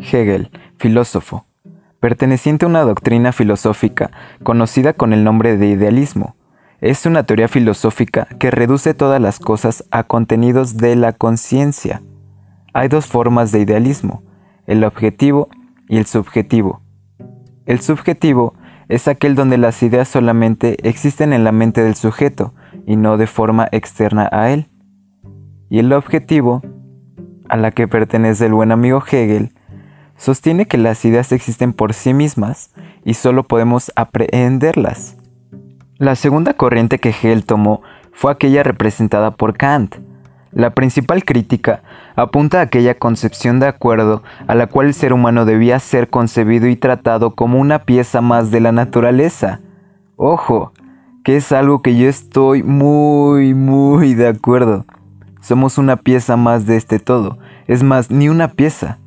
Hegel, filósofo, perteneciente a una doctrina filosófica conocida con el nombre de idealismo. Es una teoría filosófica que reduce todas las cosas a contenidos de la conciencia. Hay dos formas de idealismo, el objetivo y el subjetivo. El subjetivo es aquel donde las ideas solamente existen en la mente del sujeto y no de forma externa a él. Y el objetivo, a la que pertenece el buen amigo Hegel, sostiene que las ideas existen por sí mismas y solo podemos aprehenderlas. La segunda corriente que Hegel tomó fue aquella representada por Kant. La principal crítica apunta a aquella concepción de acuerdo a la cual el ser humano debía ser concebido y tratado como una pieza más de la naturaleza. Ojo, que es algo que yo estoy muy, muy de acuerdo. Somos una pieza más de este todo. Es más, ni una pieza,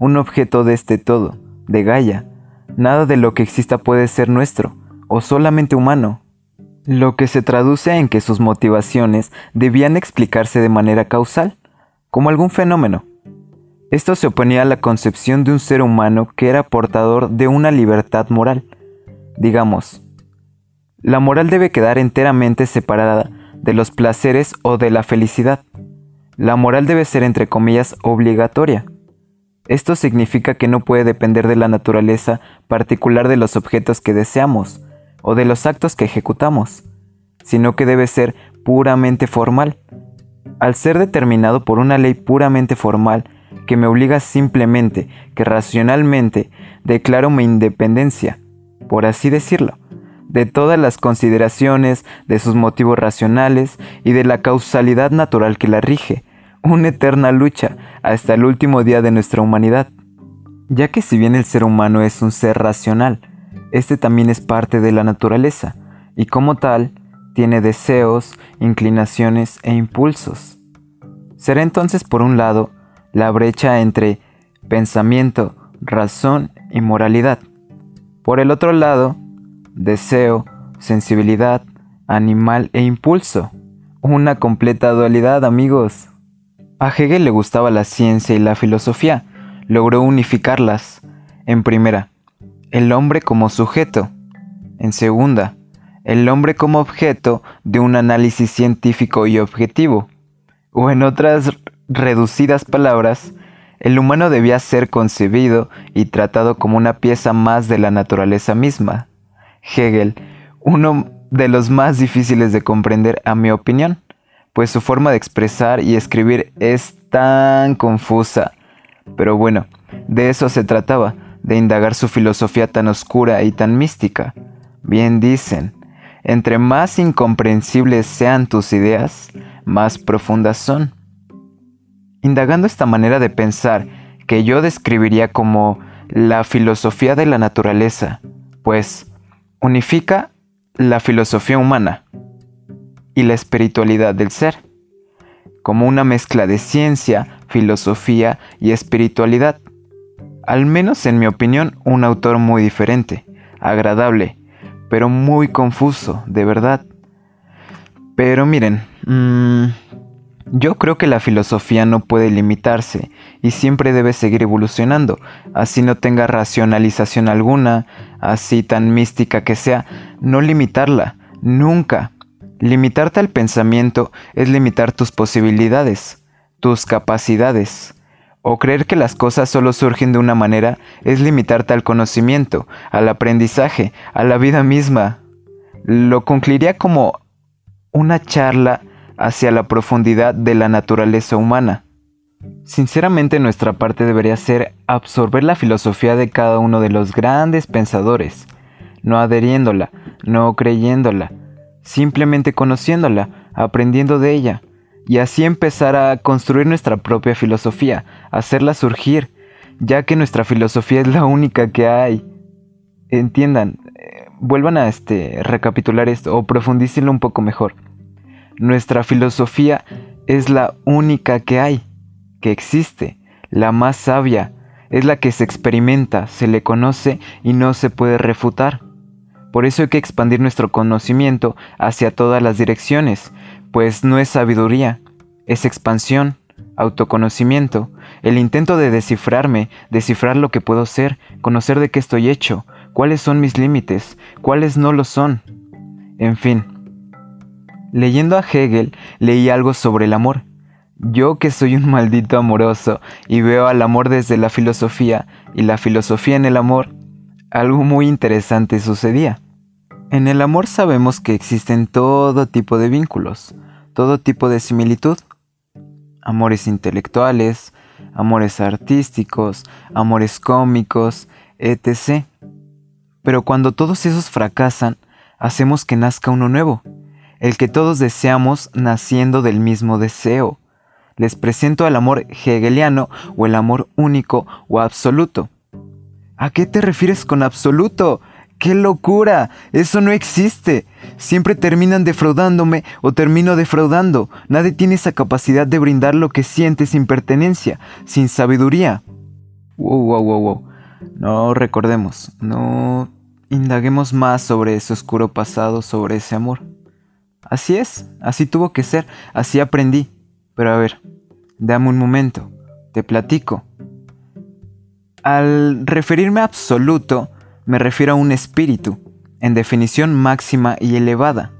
un objeto de este todo, de Gaia. Nada de lo que exista puede ser nuestro, o solamente humano. Lo que se traduce en que sus motivaciones debían explicarse de manera causal, como algún fenómeno. Esto se oponía a la concepción de un ser humano que era portador de una libertad moral. Digamos, la moral debe quedar enteramente separada de los placeres o de la felicidad. La moral debe ser, entre comillas, obligatoria. Esto significa que no puede depender de la naturaleza particular de los objetos que deseamos o de los actos que ejecutamos, sino que debe ser puramente formal. Al ser determinado por una ley puramente formal que me obliga simplemente que racionalmente declaro mi independencia, por así decirlo, de todas las consideraciones, de sus motivos racionales y de la causalidad natural que la rige, una eterna lucha hasta el último día de nuestra humanidad. Ya que si bien el ser humano es un ser racional, este también es parte de la naturaleza y como tal tiene deseos, inclinaciones e impulsos. Será entonces por un lado la brecha entre pensamiento, razón y moralidad. Por el otro lado, deseo, sensibilidad, animal e impulso. Una completa dualidad, amigos. A Hegel le gustaba la ciencia y la filosofía. Logró unificarlas. En primera, el hombre como sujeto. En segunda, el hombre como objeto de un análisis científico y objetivo. O en otras reducidas palabras, el humano debía ser concebido y tratado como una pieza más de la naturaleza misma. Hegel, uno de los más difíciles de comprender a mi opinión pues su forma de expresar y escribir es tan confusa. Pero bueno, de eso se trataba, de indagar su filosofía tan oscura y tan mística. Bien dicen, entre más incomprensibles sean tus ideas, más profundas son. Indagando esta manera de pensar, que yo describiría como la filosofía de la naturaleza, pues unifica la filosofía humana, y la espiritualidad del ser, como una mezcla de ciencia, filosofía y espiritualidad. Al menos en mi opinión, un autor muy diferente, agradable, pero muy confuso, de verdad. Pero miren, mm, yo creo que la filosofía no puede limitarse y siempre debe seguir evolucionando, así no tenga racionalización alguna, así tan mística que sea, no limitarla, nunca, Limitarte al pensamiento es limitar tus posibilidades, tus capacidades. O creer que las cosas solo surgen de una manera es limitarte al conocimiento, al aprendizaje, a la vida misma. Lo concluiría como una charla hacia la profundidad de la naturaleza humana. Sinceramente nuestra parte debería ser absorber la filosofía de cada uno de los grandes pensadores, no adheriéndola, no creyéndola, simplemente conociéndola, aprendiendo de ella, y así empezar a construir nuestra propia filosofía, hacerla surgir, ya que nuestra filosofía es la única que hay. Entiendan, eh, vuelvan a este recapitular esto o profundícenlo un poco mejor. Nuestra filosofía es la única que hay, que existe, la más sabia, es la que se experimenta, se le conoce y no se puede refutar. Por eso hay que expandir nuestro conocimiento hacia todas las direcciones, pues no es sabiduría, es expansión, autoconocimiento, el intento de descifrarme, descifrar lo que puedo ser, conocer de qué estoy hecho, cuáles son mis límites, cuáles no lo son. En fin, leyendo a Hegel leí algo sobre el amor. Yo que soy un maldito amoroso y veo al amor desde la filosofía y la filosofía en el amor, algo muy interesante sucedía. En el amor sabemos que existen todo tipo de vínculos, todo tipo de similitud. Amores intelectuales, amores artísticos, amores cómicos, etc. Pero cuando todos esos fracasan, hacemos que nazca uno nuevo, el que todos deseamos naciendo del mismo deseo. Les presento el amor hegeliano o el amor único o absoluto. ¿A qué te refieres con absoluto? ¡Qué locura! Eso no existe. Siempre terminan defraudándome o termino defraudando. Nadie tiene esa capacidad de brindar lo que siente sin pertenencia, sin sabiduría. Wow, wow, wow, wow. No recordemos, no indaguemos más sobre ese oscuro pasado, sobre ese amor. Así es, así tuvo que ser, así aprendí. Pero a ver, dame un momento, te platico. Al referirme a absoluto, me refiero a un espíritu, en definición máxima y elevada.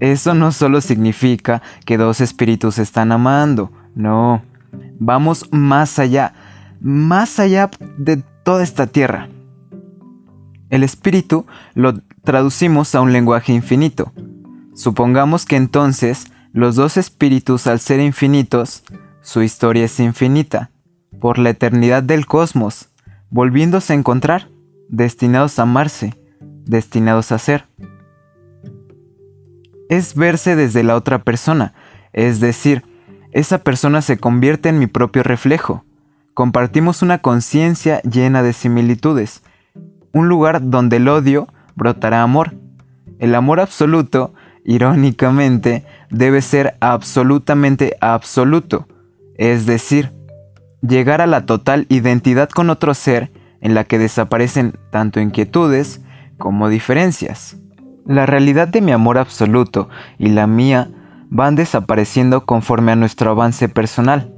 Eso no solo significa que dos espíritus están amando, no, vamos más allá, más allá de toda esta tierra. El espíritu lo traducimos a un lenguaje infinito. Supongamos que entonces los dos espíritus al ser infinitos, su historia es infinita, por la eternidad del cosmos, volviéndose a encontrar destinados a amarse, destinados a ser. Es verse desde la otra persona, es decir, esa persona se convierte en mi propio reflejo. Compartimos una conciencia llena de similitudes, un lugar donde el odio brotará amor. El amor absoluto, irónicamente, debe ser absolutamente absoluto, es decir, llegar a la total identidad con otro ser en la que desaparecen tanto inquietudes como diferencias. La realidad de mi amor absoluto y la mía van desapareciendo conforme a nuestro avance personal,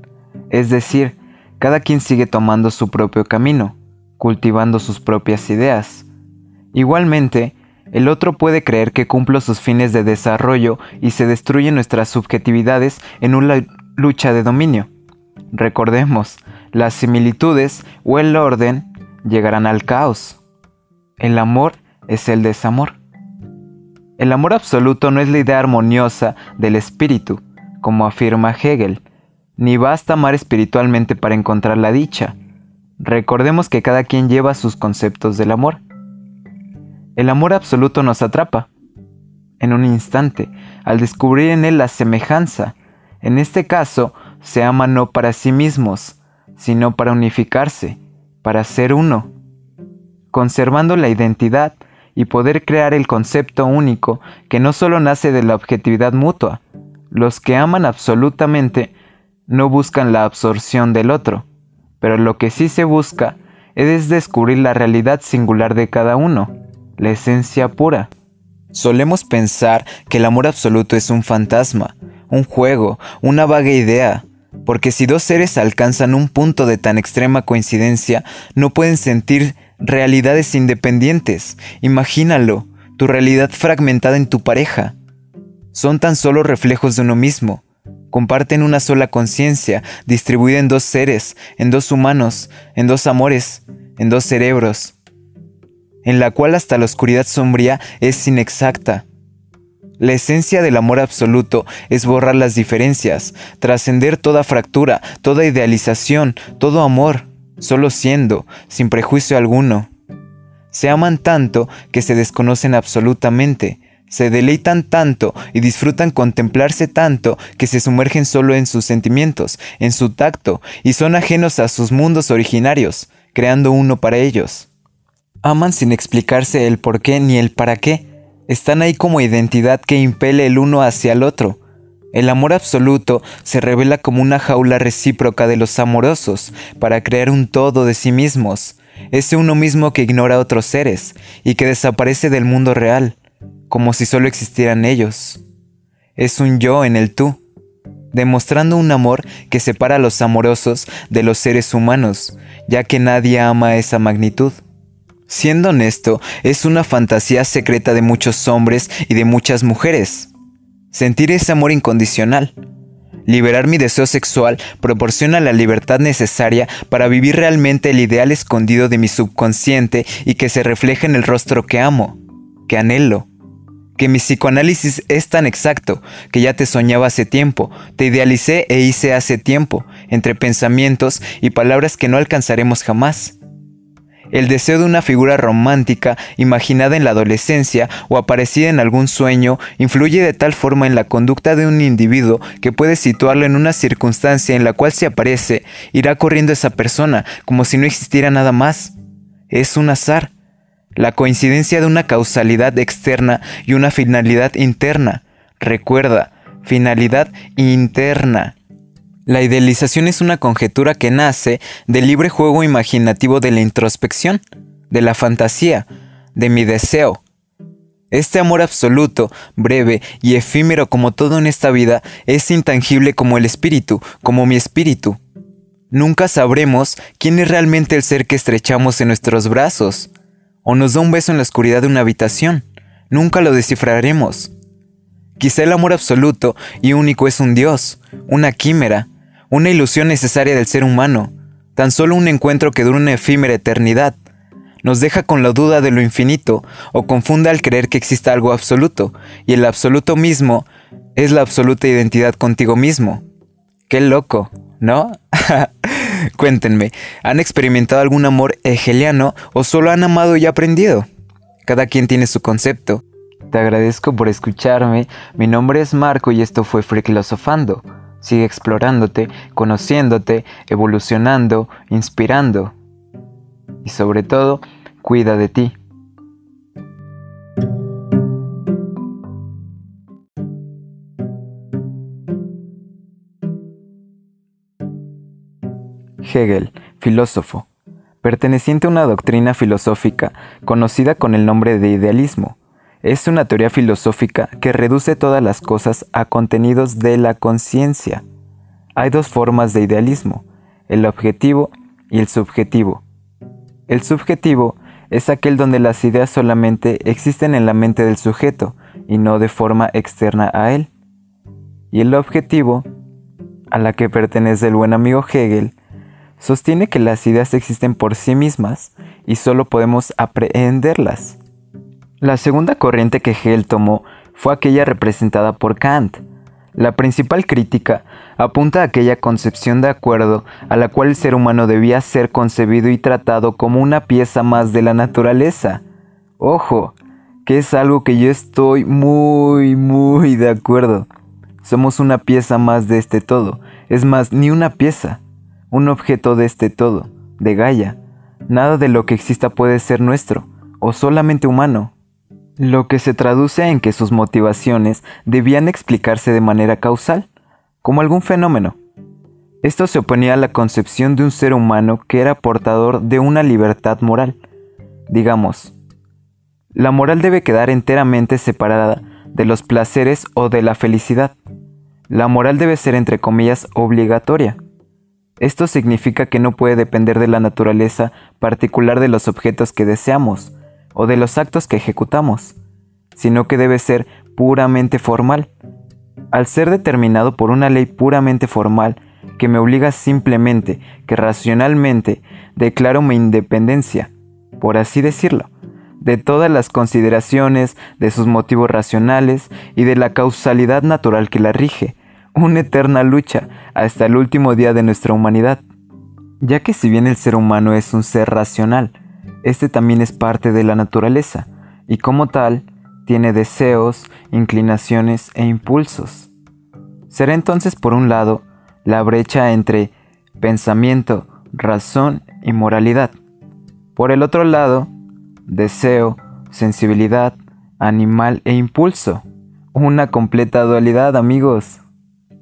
es decir, cada quien sigue tomando su propio camino, cultivando sus propias ideas. Igualmente, el otro puede creer que cumplo sus fines de desarrollo y se destruyen nuestras subjetividades en una lucha de dominio. Recordemos, las similitudes o el orden llegarán al caos. El amor es el desamor. El amor absoluto no es la idea armoniosa del espíritu, como afirma Hegel, ni basta amar espiritualmente para encontrar la dicha. Recordemos que cada quien lleva sus conceptos del amor. El amor absoluto nos atrapa. En un instante, al descubrir en él la semejanza, en este caso, se ama no para sí mismos, sino para unificarse, para ser uno, conservando la identidad y poder crear el concepto único que no solo nace de la objetividad mutua. Los que aman absolutamente no buscan la absorción del otro, pero lo que sí se busca es descubrir la realidad singular de cada uno, la esencia pura. Solemos pensar que el amor absoluto es un fantasma, un juego, una vaga idea, porque si dos seres alcanzan un punto de tan extrema coincidencia, no pueden sentir realidades independientes. Imagínalo, tu realidad fragmentada en tu pareja. Son tan solo reflejos de uno mismo. Comparten una sola conciencia, distribuida en dos seres, en dos humanos, en dos amores, en dos cerebros, en la cual hasta la oscuridad sombría es inexacta la esencia del amor absoluto es borrar las diferencias, trascender toda fractura, toda idealización, todo amor, solo siendo, sin prejuicio alguno. Se aman tanto que se desconocen absolutamente, se deleitan tanto y disfrutan contemplarse tanto que se sumergen solo en sus sentimientos, en su tacto, y son ajenos a sus mundos originarios, creando uno para ellos. Aman sin explicarse el por qué ni el para qué, están ahí como identidad que impele el uno hacia el otro. El amor absoluto se revela como una jaula recíproca de los amorosos para crear un todo de sí mismos, ese uno mismo que ignora a otros seres y que desaparece del mundo real, como si solo existieran ellos. Es un yo en el tú. demostrando un amor que separa a los amorosos de los seres humanos, ya que nadie ama esa magnitud. Siendo honesto, es una fantasía secreta de muchos hombres y de muchas mujeres. Sentir ese amor incondicional. Liberar mi deseo sexual proporciona la libertad necesaria para vivir realmente el ideal escondido de mi subconsciente y que se refleje en el rostro que amo, que anhelo. Que mi psicoanálisis es tan exacto que ya te soñaba hace tiempo, te idealicé e hice hace tiempo, entre pensamientos y palabras que no alcanzaremos jamás el deseo de una figura romántica imaginada en la adolescencia o aparecida en algún sueño influye de tal forma en la conducta de un individuo que puede situarlo en una circunstancia en la cual si aparece, irá corriendo esa persona como si no existiera nada más. Es un azar, la coincidencia de una causalidad externa y una finalidad interna. Recuerda, finalidad interna. La idealización es una conjetura que nace del libre juego imaginativo de la introspección, de la fantasía, de mi deseo. Este amor absoluto, breve y efímero como todo en esta vida, es intangible como el espíritu, como mi espíritu. Nunca sabremos quién es realmente el ser que estrechamos en nuestros brazos, o nos da un beso en la oscuridad de una habitación. Nunca lo descifraremos. Quizá el amor absoluto y único es un Dios, una quimera, una ilusión necesaria del ser humano, tan solo un encuentro que dura una efímera eternidad. Nos deja con la duda de lo infinito o confunde al creer que exista algo absoluto, y el absoluto mismo es la absoluta identidad contigo mismo. Qué loco, ¿no? Cuéntenme, ¿han experimentado algún amor hegeliano o solo han amado y aprendido? Cada quien tiene su concepto. Te agradezco por escucharme, mi nombre es Marco y esto fue Filosofando. Sigue explorándote, conociéndote, evolucionando, inspirando. Y sobre todo, cuida de ti. Hegel, filósofo, perteneciente a una doctrina filosófica conocida con el nombre de idealismo es una teoría filosófica que reduce todas las cosas a contenidos de la conciencia. Hay dos formas de idealismo, el objetivo y el subjetivo. El subjetivo es aquel donde las ideas solamente existen en la mente del sujeto y no de forma externa a él. Y el objetivo, a la que pertenece el buen amigo Hegel, sostiene que las ideas existen por sí mismas y solo podemos aprehenderlas. La segunda corriente que Hegel tomó fue aquella representada por Kant. La principal crítica apunta a aquella concepción de acuerdo a la cual el ser humano debía ser concebido y tratado como una pieza más de la naturaleza. Ojo, que es algo que yo estoy muy, muy de acuerdo. Somos una pieza más de este todo, es más, ni una pieza, un objeto de este todo, de Gaia. Nada de lo que exista puede ser nuestro, o solamente humano lo que se traduce en que sus motivaciones debían explicarse de manera causal, como algún fenómeno. Esto se oponía a la concepción de un ser humano que era portador de una libertad moral. Digamos, la moral debe quedar enteramente separada de los placeres o de la felicidad. La moral debe ser, entre comillas, obligatoria. Esto significa que no puede depender de la naturaleza particular de los objetos que deseamos, o de los actos que ejecutamos, sino que debe ser puramente formal. Al ser determinado por una ley puramente formal que me obliga simplemente que racionalmente declaro mi independencia, por así decirlo, de todas las consideraciones, de sus motivos racionales y de la causalidad natural que la rige, una eterna lucha hasta el último día de nuestra humanidad. Ya que si bien el ser humano es un ser racional, este también es parte de la naturaleza y como tal tiene deseos, inclinaciones e impulsos. Será entonces por un lado la brecha entre pensamiento, razón y moralidad. Por el otro lado, deseo, sensibilidad, animal e impulso. Una completa dualidad, amigos.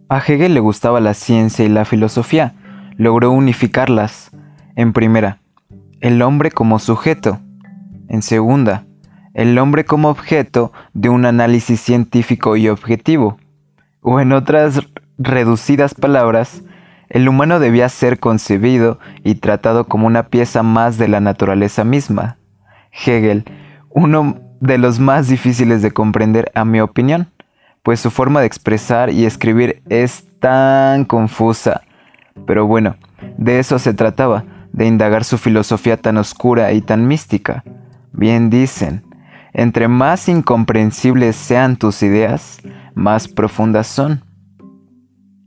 A Hegel le gustaba la ciencia y la filosofía. Logró unificarlas. En primera, el hombre como sujeto. En segunda, el hombre como objeto de un análisis científico y objetivo. O en otras reducidas palabras, el humano debía ser concebido y tratado como una pieza más de la naturaleza misma. Hegel, uno de los más difíciles de comprender a mi opinión, pues su forma de expresar y escribir es tan confusa. Pero bueno, de eso se trataba, de indagar su filosofía tan oscura y tan mística. Bien dicen, entre más incomprensibles sean tus ideas, más profundas son.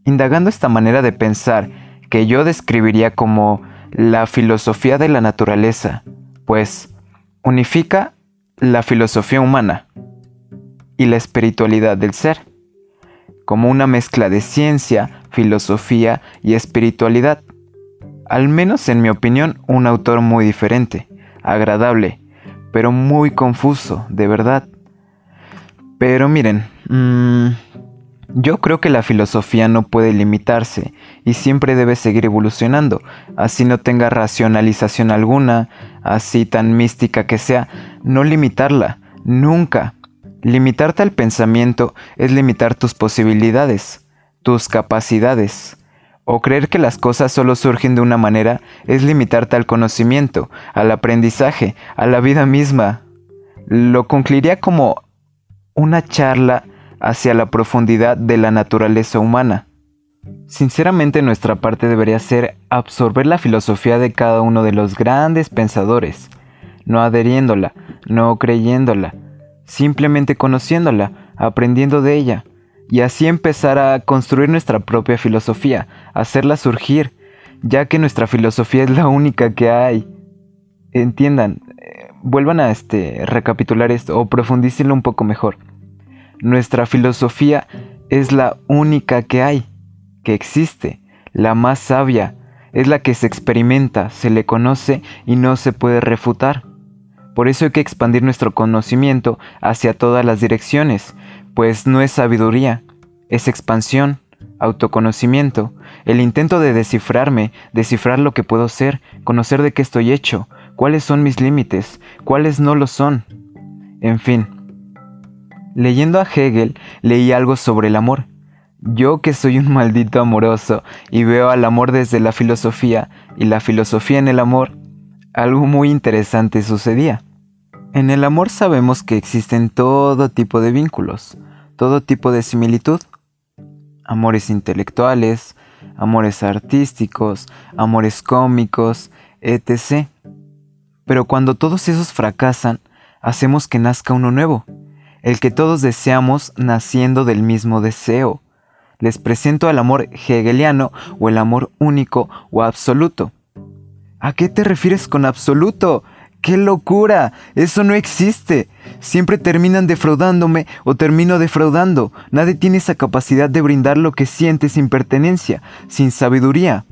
Indagando esta manera de pensar, que yo describiría como la filosofía de la naturaleza, pues unifica la filosofía humana y la espiritualidad del ser, como una mezcla de ciencia, filosofía y espiritualidad. Al menos en mi opinión, un autor muy diferente, agradable, pero muy confuso, de verdad. Pero miren, mmm, yo creo que la filosofía no puede limitarse y siempre debe seguir evolucionando, así no tenga racionalización alguna, así tan mística que sea, no limitarla, nunca. Limitarte al pensamiento es limitar tus posibilidades, tus capacidades. O creer que las cosas solo surgen de una manera es limitarte al conocimiento, al aprendizaje, a la vida misma. Lo concluiría como una charla hacia la profundidad de la naturaleza humana. Sinceramente nuestra parte debería ser absorber la filosofía de cada uno de los grandes pensadores, no adheriéndola, no creyéndola, simplemente conociéndola, aprendiendo de ella, y así empezar a construir nuestra propia filosofía, hacerla surgir, ya que nuestra filosofía es la única que hay. Entiendan, eh, vuelvan a este recapitular esto o profundícenlo un poco mejor. Nuestra filosofía es la única que hay, que existe, la más sabia, es la que se experimenta, se le conoce y no se puede refutar. Por eso hay que expandir nuestro conocimiento hacia todas las direcciones, pues no es sabiduría, es expansión, autoconocimiento, el intento de descifrarme, descifrar lo que puedo ser, conocer de qué estoy hecho, cuáles son mis límites, cuáles no lo son. En fin, Leyendo a Hegel, leí algo sobre el amor. Yo que soy un maldito amoroso y veo al amor desde la filosofía y la filosofía en el amor, algo muy interesante sucedía. En el amor sabemos que existen todo tipo de vínculos, todo tipo de similitud. Amores intelectuales, amores artísticos, amores cómicos, etc. Pero cuando todos esos fracasan, hacemos que nazca uno nuevo el que todos deseamos naciendo del mismo deseo. Les presento el amor hegeliano o el amor único o absoluto. ¿A qué te refieres con absoluto? ¡Qué locura! Eso no existe. Siempre terminan defraudándome o termino defraudando. Nadie tiene esa capacidad de brindar lo que siente sin pertenencia, sin sabiduría.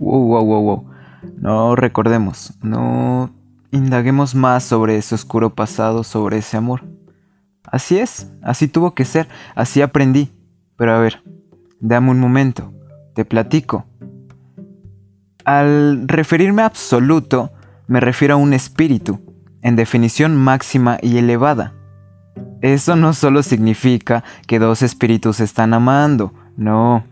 Wow, wow, wow, wow. No recordemos, no indaguemos más sobre ese oscuro pasado, sobre ese amor. Así es, así tuvo que ser, así aprendí. Pero a ver, dame un momento, te platico. Al referirme a absoluto, me refiero a un espíritu, en definición máxima y elevada. Eso no solo significa que dos espíritus están amando, no,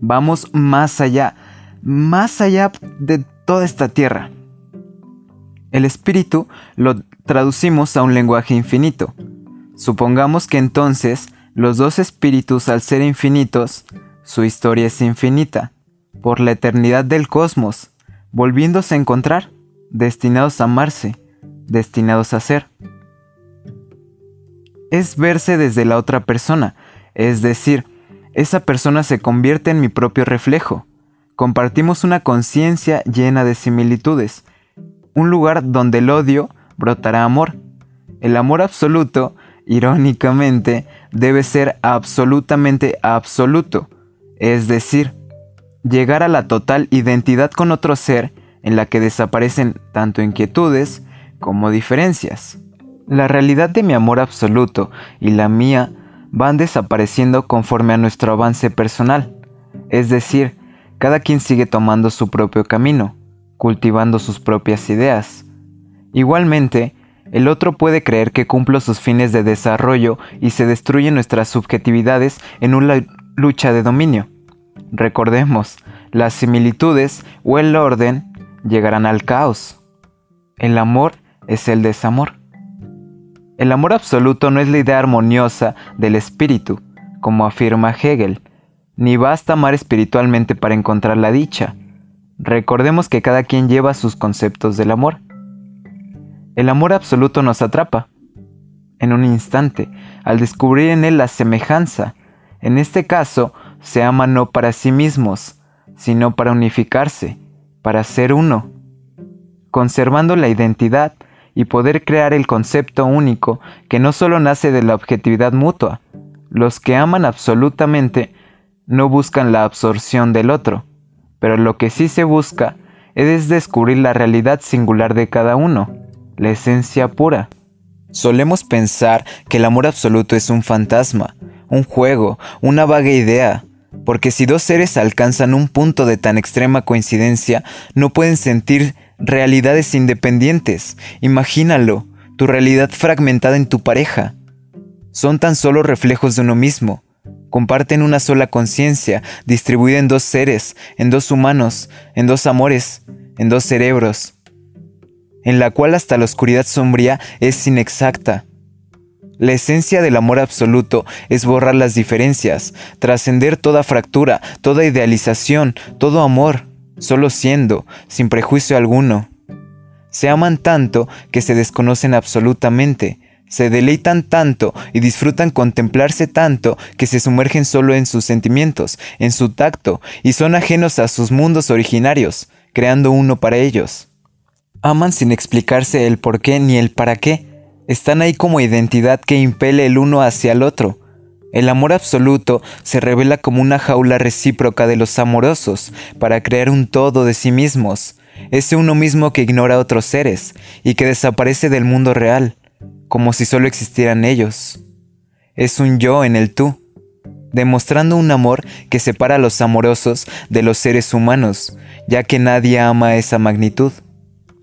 vamos más allá, más allá de toda esta tierra. El espíritu lo traducimos a un lenguaje infinito, Supongamos que entonces los dos espíritus al ser infinitos, su historia es infinita, por la eternidad del cosmos, volviéndose a encontrar, destinados a amarse, destinados a ser. Es verse desde la otra persona, es decir, esa persona se convierte en mi propio reflejo. Compartimos una conciencia llena de similitudes, un lugar donde el odio brotará amor. El amor absoluto irónicamente, debe ser absolutamente absoluto, es decir, llegar a la total identidad con otro ser en la que desaparecen tanto inquietudes como diferencias. La realidad de mi amor absoluto y la mía van desapareciendo conforme a nuestro avance personal, es decir, cada quien sigue tomando su propio camino, cultivando sus propias ideas. Igualmente, el otro puede creer que cumplo sus fines de desarrollo y se destruyen nuestras subjetividades en una lucha de dominio. Recordemos, las similitudes o el orden llegarán al caos. El amor es el desamor. El amor absoluto no es la idea armoniosa del espíritu, como afirma Hegel, ni basta amar espiritualmente para encontrar la dicha. Recordemos que cada quien lleva sus conceptos del amor. El amor absoluto nos atrapa. En un instante, al descubrir en él la semejanza, en este caso, se ama no para sí mismos, sino para unificarse, para ser uno, conservando la identidad y poder crear el concepto único que no solo nace de la objetividad mutua. Los que aman absolutamente no buscan la absorción del otro, pero lo que sí se busca es descubrir la realidad singular de cada uno, la esencia pura. Solemos pensar que el amor absoluto es un fantasma, un juego, una vaga idea, porque si dos seres alcanzan un punto de tan extrema coincidencia, no pueden sentir realidades independientes. Imagínalo, tu realidad fragmentada en tu pareja. Son tan solo reflejos de uno mismo. Comparten una sola conciencia, distribuida en dos seres, en dos humanos, en dos amores, en dos cerebros, en la cual hasta la oscuridad sombría es inexacta. La esencia del amor absoluto es borrar las diferencias, trascender toda fractura, toda idealización, todo amor, solo siendo, sin prejuicio alguno. Se aman tanto que se desconocen absolutamente, se deleitan tanto y disfrutan contemplarse tanto que se sumergen solo en sus sentimientos, en su tacto, y son ajenos a sus mundos originarios, creando uno para ellos. Aman sin explicarse el por qué ni el para qué, están ahí como identidad que impele el uno hacia el otro. El amor absoluto se revela como una jaula recíproca de los amorosos para crear un todo de sí mismos, ese uno mismo que ignora a otros seres y que desaparece del mundo real, como si solo existieran ellos. Es un yo en el tú, demostrando un amor que separa a los amorosos de los seres humanos, ya que nadie ama esa magnitud.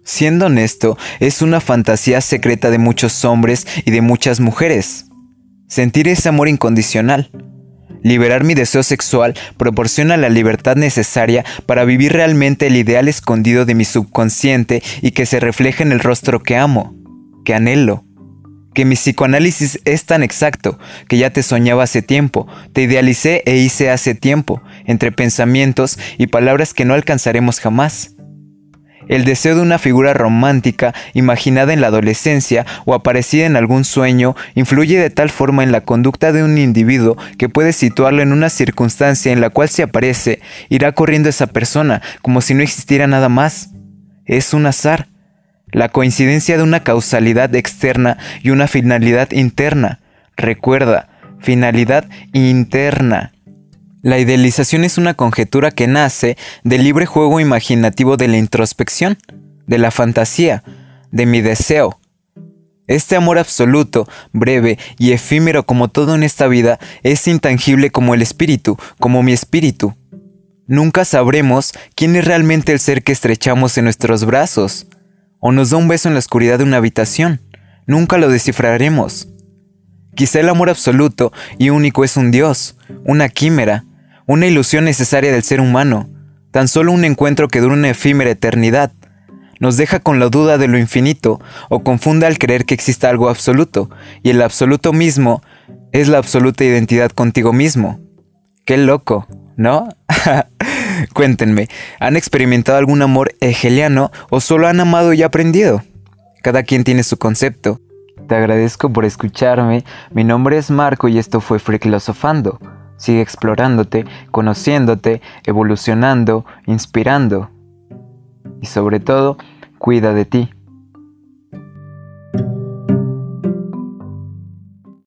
Siendo honesto, es una fantasía secreta de muchos hombres y de muchas mujeres. Sentir ese amor incondicional. Liberar mi deseo sexual proporciona la libertad necesaria para vivir realmente el ideal escondido de mi subconsciente y que se refleje en el rostro que amo, que anhelo. Que mi psicoanálisis es tan exacto que ya te soñaba hace tiempo, te idealicé e hice hace tiempo, entre pensamientos y palabras que no alcanzaremos jamás el deseo de una figura romántica imaginada en la adolescencia o aparecida en algún sueño influye de tal forma en la conducta de un individuo que puede situarlo en una circunstancia en la cual si aparece, irá corriendo esa persona como si no existiera nada más. Es un azar, la coincidencia de una causalidad externa y una finalidad interna. Recuerda, finalidad interna. La idealización es una conjetura que nace del libre juego imaginativo de la introspección, de la fantasía, de mi deseo. Este amor absoluto, breve y efímero como todo en esta vida, es intangible como el espíritu, como mi espíritu. Nunca sabremos quién es realmente el ser que estrechamos en nuestros brazos, o nos da un beso en la oscuridad de una habitación. Nunca lo descifraremos. Quizá el amor absoluto y único es un Dios, una quimera, una ilusión necesaria del ser humano, tan solo un encuentro que dura una efímera eternidad. Nos deja con la duda de lo infinito o confunde al creer que exista algo absoluto, y el absoluto mismo es la absoluta identidad contigo mismo. Qué loco, ¿no? Cuéntenme, ¿han experimentado algún amor hegeliano o solo han amado y aprendido? Cada quien tiene su concepto. Te agradezco por escucharme. Mi nombre es Marco y esto fue Filosofando. Sigue explorándote, conociéndote, evolucionando, inspirando. Y sobre todo, cuida de ti.